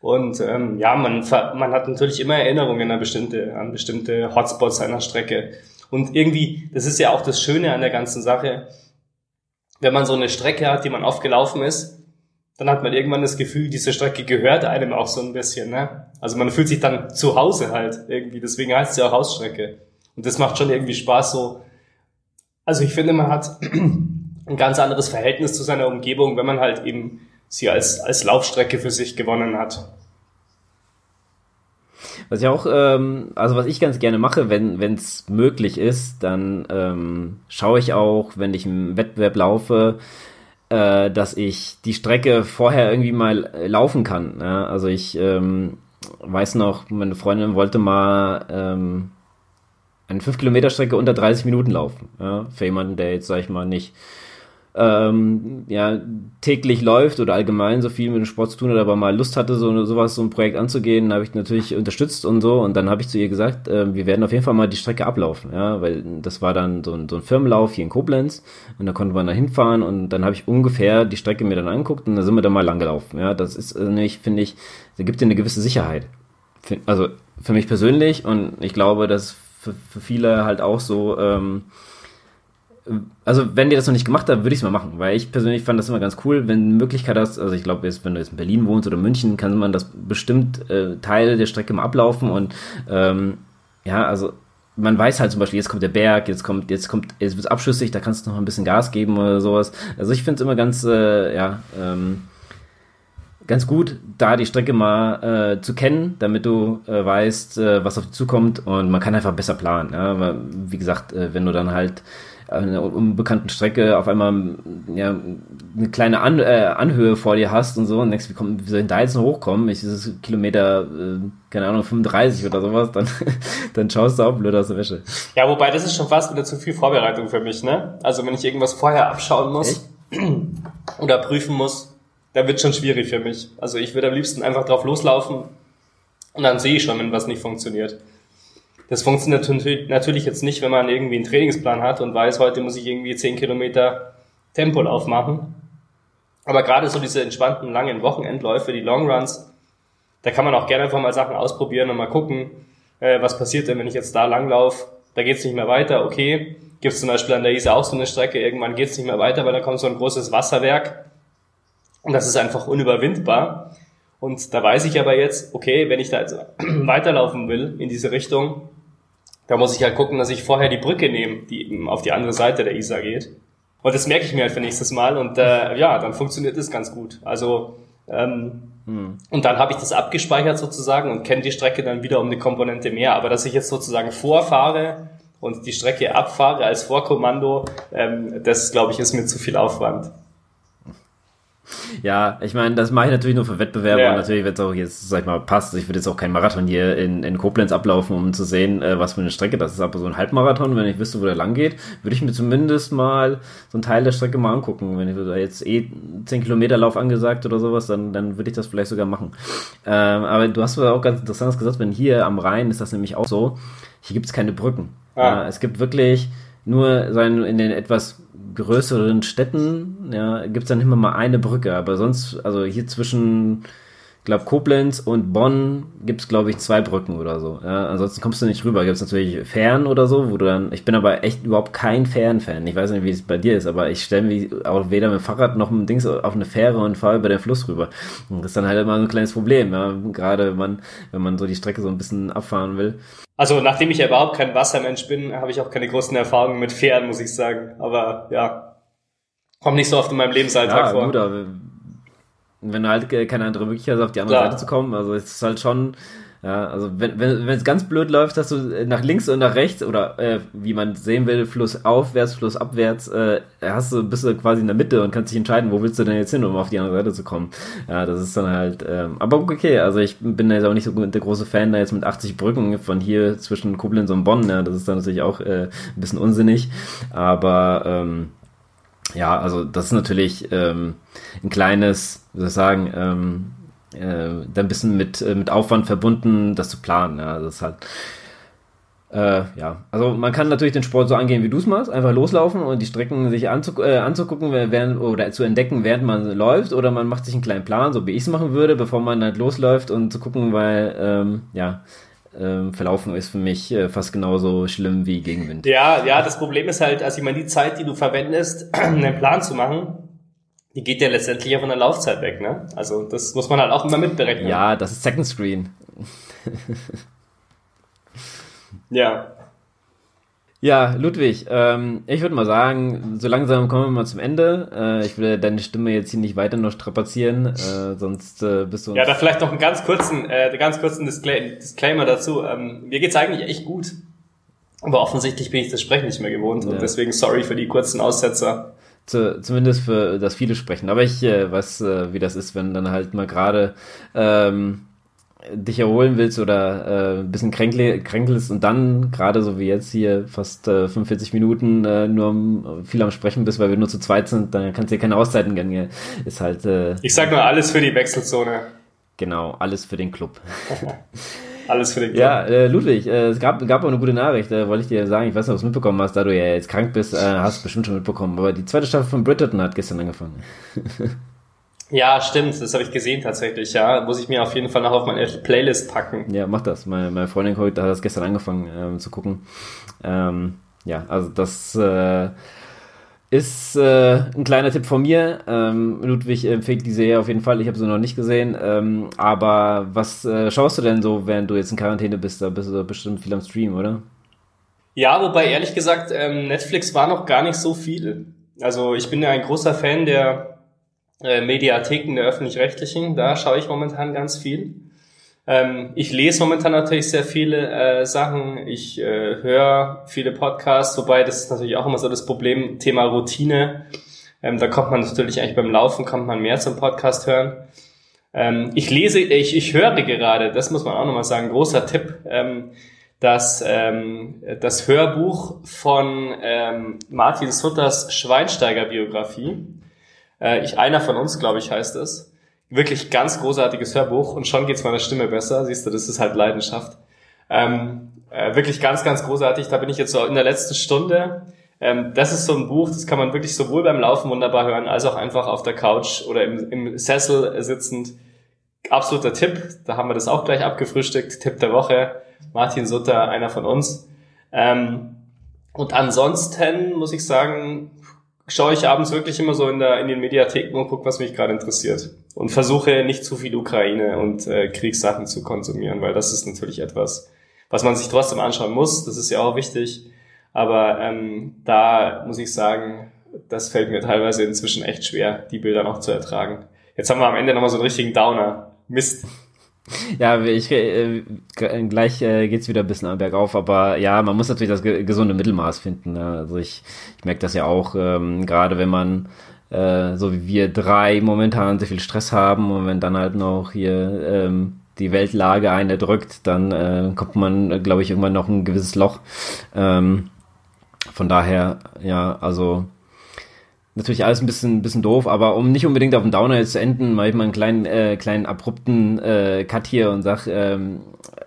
Und ähm, ja, man, man hat natürlich immer Erinnerungen an bestimmte, an bestimmte Hotspots einer Strecke. Und irgendwie, das ist ja auch das Schöne an der ganzen Sache, wenn man so eine Strecke hat, die man oft gelaufen ist, dann hat man irgendwann das Gefühl, diese Strecke gehört einem auch so ein bisschen. Ne? Also man fühlt sich dann zu Hause halt irgendwie. Deswegen heißt es ja auch Hausstrecke. Und das macht schon irgendwie Spaß so. Also ich finde, man hat ein ganz anderes Verhältnis zu seiner Umgebung, wenn man halt eben sie als, als Laufstrecke für sich gewonnen hat. Was ich auch, ähm, also was ich ganz gerne mache, wenn es möglich ist, dann ähm, schaue ich auch, wenn ich im Wettbewerb laufe, äh, dass ich die Strecke vorher irgendwie mal laufen kann. Ja? Also ich ähm, weiß noch, meine Freundin wollte mal ähm, eine 5 Kilometer Strecke unter 30 Minuten laufen. Ja? Für jemanden, der jetzt, sag ich mal, nicht ähm, ja, täglich läuft oder allgemein so viel mit dem Sport zu tun hat, aber mal Lust hatte, so sowas, so ein Projekt anzugehen, habe ich natürlich unterstützt und so. Und dann habe ich zu ihr gesagt, äh, wir werden auf jeden Fall mal die Strecke ablaufen, ja, weil das war dann so ein, so ein Firmenlauf hier in Koblenz und da konnte man da hinfahren und dann habe ich ungefähr die Strecke mir dann angeguckt und da sind wir dann mal lang gelaufen. Ja, das ist äh, nicht, finde ich, da gibt dir eine gewisse Sicherheit. Also für mich persönlich und ich glaube, dass für, für viele halt auch so ähm, also wenn ihr das noch nicht gemacht habt, würde ich es mal machen, weil ich persönlich fand das immer ganz cool, wenn du Möglichkeit hast, also ich glaube, wenn du jetzt in Berlin wohnst oder München, kann man das bestimmt äh, Teile der Strecke mal ablaufen und ähm, ja, also man weiß halt zum Beispiel, jetzt kommt der Berg, jetzt kommt, jetzt kommt, jetzt wird abschüssig, da kannst du noch ein bisschen Gas geben oder sowas. Also ich finde es immer ganz, äh, ja, ähm, ganz gut, da die Strecke mal äh, zu kennen, damit du äh, weißt, äh, was auf dich zukommt und man kann einfach besser planen. Ja? Weil, wie gesagt, äh, wenn du dann halt einer unbekannten Strecke auf einmal ja, eine kleine An äh, Anhöhe vor dir hast und so und denkst, wie, kommen, wie soll ich da jetzt noch hochkommen? Ich dieses Kilometer, äh, keine Ahnung, 35 oder sowas, dann, dann schaust du auch blöd aus der Wäsche. Ja, wobei das ist schon fast wieder zu viel Vorbereitung für mich, ne? Also wenn ich irgendwas vorher abschauen muss Echt? oder prüfen muss, dann wird schon schwierig für mich. Also ich würde am liebsten einfach drauf loslaufen und dann sehe ich schon, wenn was nicht funktioniert. Das funktioniert natürlich jetzt nicht, wenn man irgendwie einen Trainingsplan hat und weiß, heute muss ich irgendwie 10 Kilometer Tempolauf machen. Aber gerade so diese entspannten langen Wochenendläufe, die Longruns, da kann man auch gerne einfach mal Sachen ausprobieren und mal gucken, äh, was passiert denn, wenn ich jetzt da langlaufe. Da geht's nicht mehr weiter, okay. Gibt zum Beispiel an der Isar auch so eine Strecke, irgendwann geht's nicht mehr weiter, weil da kommt so ein großes Wasserwerk und das ist einfach unüberwindbar. Und da weiß ich aber jetzt, okay, wenn ich da jetzt weiterlaufen will in diese Richtung, da muss ich halt gucken, dass ich vorher die Brücke nehme, die eben auf die andere Seite der Isar geht. Und das merke ich mir halt für nächstes Mal und äh, ja, dann funktioniert das ganz gut. Also ähm, hm. und dann habe ich das abgespeichert sozusagen und kenne die Strecke dann wieder um eine Komponente mehr. Aber dass ich jetzt sozusagen vorfahre und die Strecke abfahre als Vorkommando, ähm, das glaube ich ist mir zu viel Aufwand. Ja, ich meine, das mache ich natürlich nur für Wettbewerbe ja. und natürlich, wenn es auch jetzt, sag ich mal, passt. Ich würde jetzt auch keinen Marathon hier in, in Koblenz ablaufen, um zu sehen, äh, was für eine Strecke das ist. Aber so ein Halbmarathon, wenn ich wüsste, wo der lang geht, würde ich mir zumindest mal so einen Teil der Strecke mal angucken. Wenn ich da jetzt eh 10 Kilometer Lauf angesagt oder sowas, dann, dann würde ich das vielleicht sogar machen. Ähm, aber du hast auch ganz interessantes gesagt, wenn hier am Rhein ist das nämlich auch so, hier gibt es keine Brücken. Ah. Ja, es gibt wirklich nur sein in den etwas größeren Städten ja, gibt es dann immer mal eine Brücke, aber sonst, also hier zwischen, glaube, Koblenz und Bonn gibt es, glaube ich, zwei Brücken oder so. Ja, ansonsten kommst du nicht rüber. Gibt es natürlich Fähren oder so, wo du dann, ich bin aber echt überhaupt kein Fähren-Fan. Ich weiß nicht, wie es bei dir ist, aber ich stelle mich auch weder mit dem Fahrrad noch mit dem Dings auf eine Fähre und fahre über den Fluss rüber. Und das ist dann halt immer so ein kleines Problem, ja. Gerade wenn man, wenn man so die Strecke so ein bisschen abfahren will. Also nachdem ich ja überhaupt kein Wassermensch bin, habe ich auch keine großen Erfahrungen mit Fähren, muss ich sagen. Aber ja, kommt nicht so oft in meinem Lebensalltag ja, vor. Gut, aber wenn du halt keine andere Möglichkeit hast, auf die andere Klar. Seite zu kommen, also es ist halt schon ja, also wenn wenn wenn es ganz blöd läuft, dass du nach links und nach rechts oder äh, wie man sehen will, Fluss aufwärts, Fluss abwärts, äh, hast du bist du quasi in der Mitte und kannst dich entscheiden, wo willst du denn jetzt hin, um auf die andere Seite zu kommen. Ja, das ist dann halt. Ähm, aber okay, also ich bin jetzt auch nicht so der große Fan da jetzt mit 80 Brücken von hier zwischen Koblenz und Bonn. Ja, das ist dann natürlich auch äh, ein bisschen unsinnig. Aber ähm, ja, also das ist natürlich ähm, ein kleines, wie soll ich sagen, ähm, äh, ein bisschen mit, äh, mit Aufwand verbunden, das zu planen. Ja, das ist halt. Äh, ja, also man kann natürlich den Sport so angehen, wie du es machst, einfach loslaufen und die Strecken sich anzug äh, anzugucken während, oder zu entdecken, während man läuft, oder man macht sich einen kleinen Plan, so wie ich es machen würde, bevor man halt losläuft und zu gucken, weil ähm, ja, ähm, verlaufen ist für mich äh, fast genauso schlimm wie Gegenwind. Ja, ja, das Problem ist halt, also ich meine, die Zeit, die du verwendest, einen Plan zu machen, die geht ja letztendlich ja von der Laufzeit weg, ne? Also das muss man halt auch immer mitberechnen. Ja, das ist Second Screen. ja. Ja, Ludwig, ähm, ich würde mal sagen, so langsam kommen wir mal zum Ende. Äh, ich will deine Stimme jetzt hier nicht weiter noch strapazieren, äh, sonst äh, bist du. Ja, da vielleicht noch einen ganz kurzen, äh, ganz kurzen Disclaimer, Disclaimer dazu. Ähm, mir geht's eigentlich echt gut, aber offensichtlich bin ich das Sprechen nicht mehr gewohnt ja. und deswegen sorry für die kurzen Aussetzer. Zu, zumindest für das viele sprechen. Aber ich äh, weiß, äh, wie das ist, wenn dann halt mal gerade ähm, dich erholen willst oder äh, ein bisschen kränkelst und dann, gerade so wie jetzt hier, fast äh, 45 Minuten äh, nur viel am Sprechen bist, weil wir nur zu zweit sind, dann kannst du dir keine Auszeiten gönnen. Ist halt. Äh, ich sag nur alles für die Wechselzone. Genau, alles für den Club. alles für den Club. Ja, äh, Ludwig, äh, es gab, gab auch eine gute Nachricht, wollte ich dir sagen. Ich weiß nicht, ob du es mitbekommen hast, da du ja jetzt krank bist, hast du bestimmt schon mitbekommen. Aber die zweite Staffel von Bridgerton hat gestern angefangen. Ja, stimmt, das habe ich gesehen tatsächlich, ja. Muss ich mir auf jeden Fall noch auf meine Playlist packen. Ja, mach das. Meine, meine Freundin heute hat das gestern angefangen ähm, zu gucken. Ähm, ja, also das äh, ist äh, ein kleiner Tipp von mir. Ähm, Ludwig empfiehlt die Serie auf jeden Fall. Ich habe sie noch nicht gesehen. Ähm, aber was äh, schaust du denn so, während du jetzt in Quarantäne bist? Da bist du bestimmt viel am Stream, oder? Ja, wobei ehrlich gesagt, ähm, Netflix war noch gar nicht so viel. Also ich bin ja ein großer Fan der äh, Mediatheken der öffentlich-rechtlichen. Da schaue ich momentan ganz viel. Ähm, ich lese momentan natürlich sehr viele äh, Sachen. Ich äh, höre viele Podcasts, wobei das ist natürlich auch immer so das Problem, Thema Routine. Ähm, da kommt man natürlich eigentlich beim Laufen, kommt man mehr zum Podcast hören. Ähm, ich lese, ich, ich höre gerade, das muss man auch nochmal sagen, großer Tipp, ähm, dass ähm, das Hörbuch von ähm, Martin Sutters Schweinsteiger Biografie äh, ich, einer von uns, glaube ich, heißt es. Wirklich ganz großartiges Hörbuch und schon geht's meiner Stimme besser. Siehst du, das ist halt Leidenschaft. Ähm, äh, wirklich ganz, ganz großartig. Da bin ich jetzt so in der letzten Stunde. Ähm, das ist so ein Buch, das kann man wirklich sowohl beim Laufen wunderbar hören, als auch einfach auf der Couch oder im, im Sessel sitzend. Absoluter Tipp. Da haben wir das auch gleich abgefrühstückt. Tipp der Woche. Martin Sutter, einer von uns. Ähm, und ansonsten muss ich sagen, schaue ich abends wirklich immer so in, der, in den Mediatheken und gucke, was mich gerade interessiert. Und versuche nicht zu viel Ukraine und äh, Kriegssachen zu konsumieren, weil das ist natürlich etwas, was man sich trotzdem anschauen muss. Das ist ja auch wichtig. Aber ähm, da muss ich sagen, das fällt mir teilweise inzwischen echt schwer, die Bilder noch zu ertragen. Jetzt haben wir am Ende nochmal so einen richtigen Downer. Mist. Ja, ich, äh, gleich äh, geht's wieder ein bisschen bergauf, aber ja, man muss natürlich das ge gesunde Mittelmaß finden. Ne? Also ich, ich merke das ja auch, ähm, gerade wenn man äh, so wie wir drei momentan sehr viel Stress haben und wenn dann halt noch hier ähm, die Weltlage eine drückt, dann äh, kommt man, glaube ich, irgendwann noch ein gewisses Loch. Ähm, von daher, ja, also natürlich alles ein bisschen, ein bisschen doof, aber um nicht unbedingt auf dem Downer jetzt zu enden, mache ich mal einen kleinen, äh, kleinen abrupten äh, Cut hier und sag, ähm,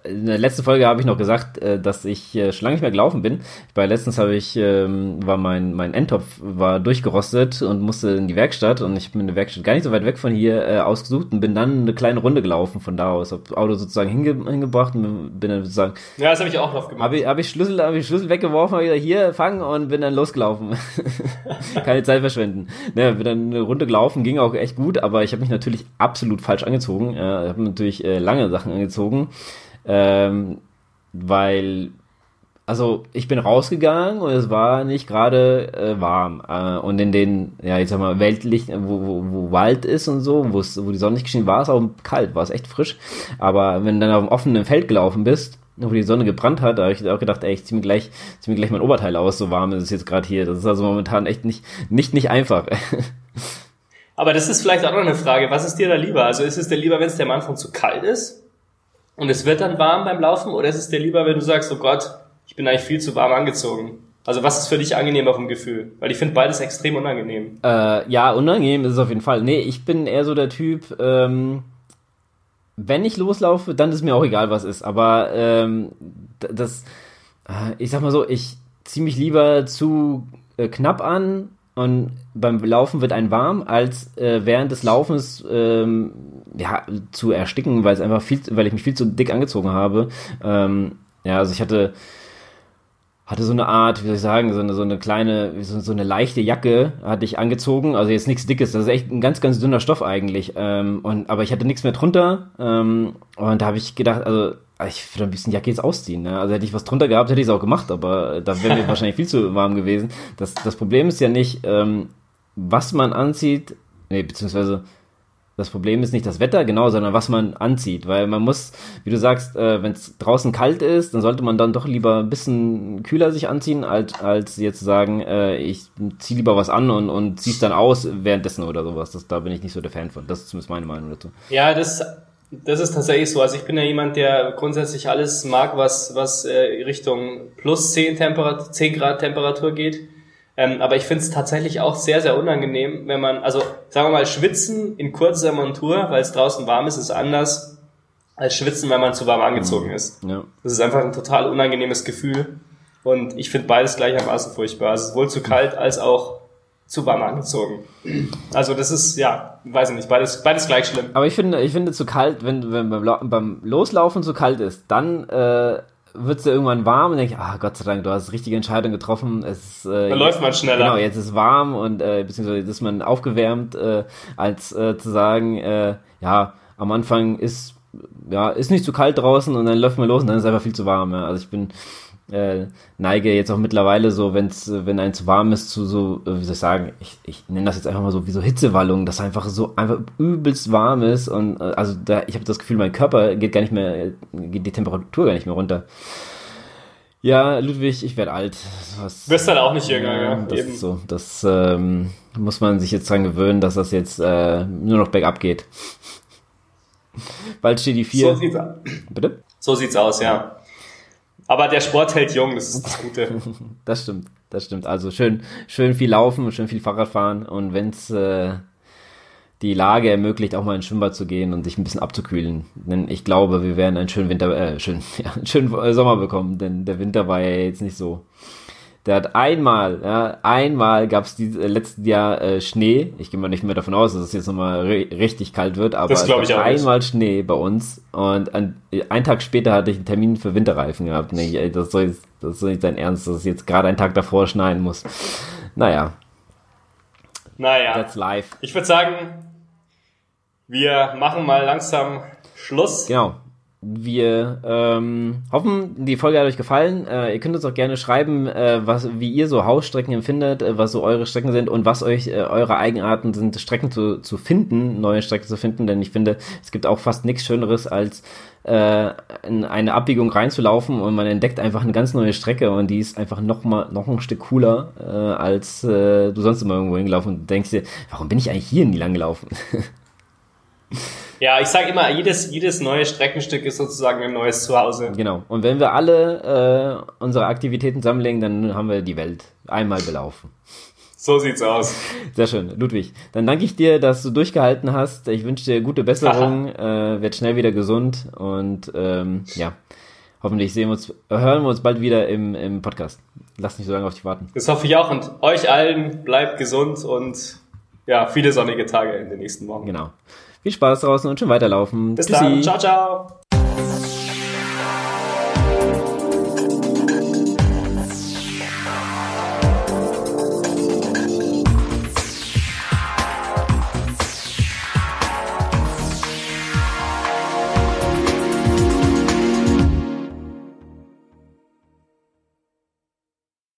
in der letzten Folge habe ich noch gesagt, äh, dass ich äh, schon lange nicht mehr gelaufen bin. Bei letztens habe ich, ähm, war mein, mein Endtopf war durchgerostet und musste in die Werkstatt und ich bin in der Werkstatt gar nicht so weit weg von hier äh, ausgesucht und bin dann eine kleine Runde gelaufen von da aus. Hab Auto sozusagen hinge hingebracht und bin dann sozusagen. Ja, das habe ich auch noch gemacht. Habe ich, hab ich Schlüssel, habe ich Schlüssel weggeworfen, habe wieder hier fangen und bin dann losgelaufen. Keine Zeit verschwenden. Ne, bin dann eine Runde gelaufen, ging auch echt gut, aber ich habe mich natürlich absolut falsch angezogen. Ich habe natürlich äh, lange Sachen angezogen ähm, weil, also ich bin rausgegangen und es war nicht gerade äh, warm. Äh, und in den, ja, ich sag mal, weltlich, wo, wo, wo Wald ist und so, wo wo die Sonne nicht geschehen, war es auch kalt, war es echt frisch. Aber wenn du dann auf dem offenen Feld gelaufen bist, wo die Sonne gebrannt hat, da habe ich auch gedacht, ey, ich zieh mir gleich, zieh mir gleich mein Oberteil aus, so warm ist es jetzt gerade hier. Das ist also momentan echt nicht, nicht, nicht einfach. Aber das ist vielleicht auch noch eine Frage. Was ist dir da lieber? Also ist es dir lieber, wenn es dir am Anfang zu kalt ist? Und es wird dann warm beim Laufen oder ist es dir lieber, wenn du sagst, oh Gott, ich bin eigentlich viel zu warm angezogen? Also was ist für dich angenehmer vom Gefühl? Weil ich finde beides extrem unangenehm. Äh, ja, unangenehm ist es auf jeden Fall. Nee, ich bin eher so der Typ, ähm, wenn ich loslaufe, dann ist mir auch egal, was ist. Aber ähm, das, äh, ich sag mal so, ich ziehe mich lieber zu äh, knapp an und beim Laufen wird ein warm, als äh, während des Laufens ähm, ja, zu ersticken, weil es einfach viel, weil ich mich viel zu dick angezogen habe. Ähm, ja, also ich hatte hatte so eine Art, wie soll ich sagen, so eine, so eine kleine, so, so eine leichte Jacke hatte ich angezogen, also jetzt nichts Dickes, das ist echt ein ganz, ganz dünner Stoff eigentlich, ähm, und, aber ich hatte nichts mehr drunter, ähm, und da habe ich gedacht, also ich würde ein bisschen Jacke jetzt ausziehen. Ne? Also hätte ich was drunter gehabt, hätte ich es auch gemacht, aber da wäre mir wahrscheinlich viel zu warm gewesen. Das, das Problem ist ja nicht, ähm, was man anzieht, nee, beziehungsweise das Problem ist nicht das Wetter, genau, sondern was man anzieht. Weil man muss, wie du sagst, äh, wenn es draußen kalt ist, dann sollte man dann doch lieber ein bisschen kühler sich anziehen, als, als jetzt zu sagen, äh, ich ziehe lieber was an und, und zieh's dann aus währenddessen oder sowas. Das, da bin ich nicht so der Fan von. Das ist zumindest meine Meinung dazu. Ja, das, das ist tatsächlich so. Also ich bin ja jemand, der grundsätzlich alles mag, was, was äh, Richtung plus 10, Temperat 10 Grad Temperatur geht. Ähm, aber ich finde es tatsächlich auch sehr, sehr unangenehm, wenn man, also sagen wir mal, schwitzen in kurzer Montur, weil es draußen warm ist, ist anders als schwitzen, wenn man zu warm angezogen ist. Ja. Das ist einfach ein total unangenehmes Gefühl. Und ich finde beides gleichermaßen furchtbar. Also sowohl zu kalt als auch zu warm angezogen. Also das ist, ja, weiß ich nicht, beides, beides gleich schlimm. Aber ich finde, ich finde zu kalt, wenn, wenn beim, beim Loslaufen zu kalt ist, dann äh, wird es ja irgendwann warm und denke, ah Gott sei Dank, du hast die richtige Entscheidung getroffen. Es, äh, Dann läuft man schneller. Genau, jetzt ist warm und äh, beziehungsweise jetzt ist man aufgewärmt, äh, als äh, zu sagen, äh, ja, am Anfang ist ja ist nicht zu kalt draußen und dann läuft man los und dann ist es einfach viel zu warm. Ja. Also ich bin äh, neige jetzt auch mittlerweile so, wenn's, wenn ein zu warm ist, zu so, äh, wie soll ich sagen, ich, ich nenne das jetzt einfach mal so wie so Hitzewallung, dass einfach so einfach übelst warm ist und äh, also da, ich habe das Gefühl, mein Körper geht gar nicht mehr, geht die Temperatur gar nicht mehr runter. Ja, Ludwig, ich werde alt. Was, Wirst dann auch nicht jünger, ja. ja das eben. ist so. Das ähm, muss man sich jetzt dran gewöhnen, dass das jetzt äh, nur noch bergab geht. Bald steht die vier. So sieht's aus. Bitte? So sieht's aus, ja. Aber der Sport hält jung, das ist das Gute. das stimmt, das stimmt. Also schön, schön viel laufen, schön viel Fahrrad fahren und wenn's äh, die Lage ermöglicht, auch mal ins Schwimmbad zu gehen und sich ein bisschen abzukühlen. Denn ich glaube, wir werden einen schönen Winter, äh, schön, ja, einen schönen Sommer bekommen, denn der Winter war ja jetzt nicht so der hat einmal, ja, einmal gab es äh, letzten Jahr äh, Schnee. Ich gehe mal nicht mehr davon aus, dass es jetzt nochmal richtig kalt wird, aber es gab einmal nicht. Schnee bei uns und ein, einen Tag später hatte ich einen Termin für Winterreifen gehabt. Nee, ey, das soll, das soll nicht sein Ernst, dass es jetzt gerade einen Tag davor schneien muss. Naja. Naja. That's life. Ich würde sagen, wir machen mal langsam Schluss. Genau. Wir ähm, hoffen, die Folge hat euch gefallen. Äh, ihr könnt uns auch gerne schreiben, äh, was, wie ihr so Hausstrecken empfindet, äh, was so eure Strecken sind und was euch äh, eure Eigenarten sind, Strecken zu, zu finden, neue Strecken zu finden. Denn ich finde, es gibt auch fast nichts Schöneres, als äh, in eine Abbiegung reinzulaufen und man entdeckt einfach eine ganz neue Strecke und die ist einfach noch mal noch ein Stück cooler, äh, als äh, du sonst immer irgendwo hingelaufen und denkst dir, warum bin ich eigentlich hier nie lang gelaufen? Ja, ich sage immer, jedes, jedes neue Streckenstück ist sozusagen ein neues Zuhause. Genau. Und wenn wir alle äh, unsere Aktivitäten zusammenlegen, dann haben wir die Welt einmal belaufen. So sieht's aus. Sehr schön, Ludwig. Dann danke ich dir, dass du durchgehalten hast. Ich wünsche dir gute Besserung, äh, werd schnell wieder gesund und ähm, ja, hoffentlich sehen wir uns, hören wir uns bald wieder im, im Podcast. Lass nicht so lange auf dich warten. Das hoffe ich auch und euch allen bleibt gesund und ja, viele sonnige Tage in den nächsten Wochen. Genau. Viel Spaß draußen und schön weiterlaufen. Bis Tschüssi. dann. Ciao, ciao.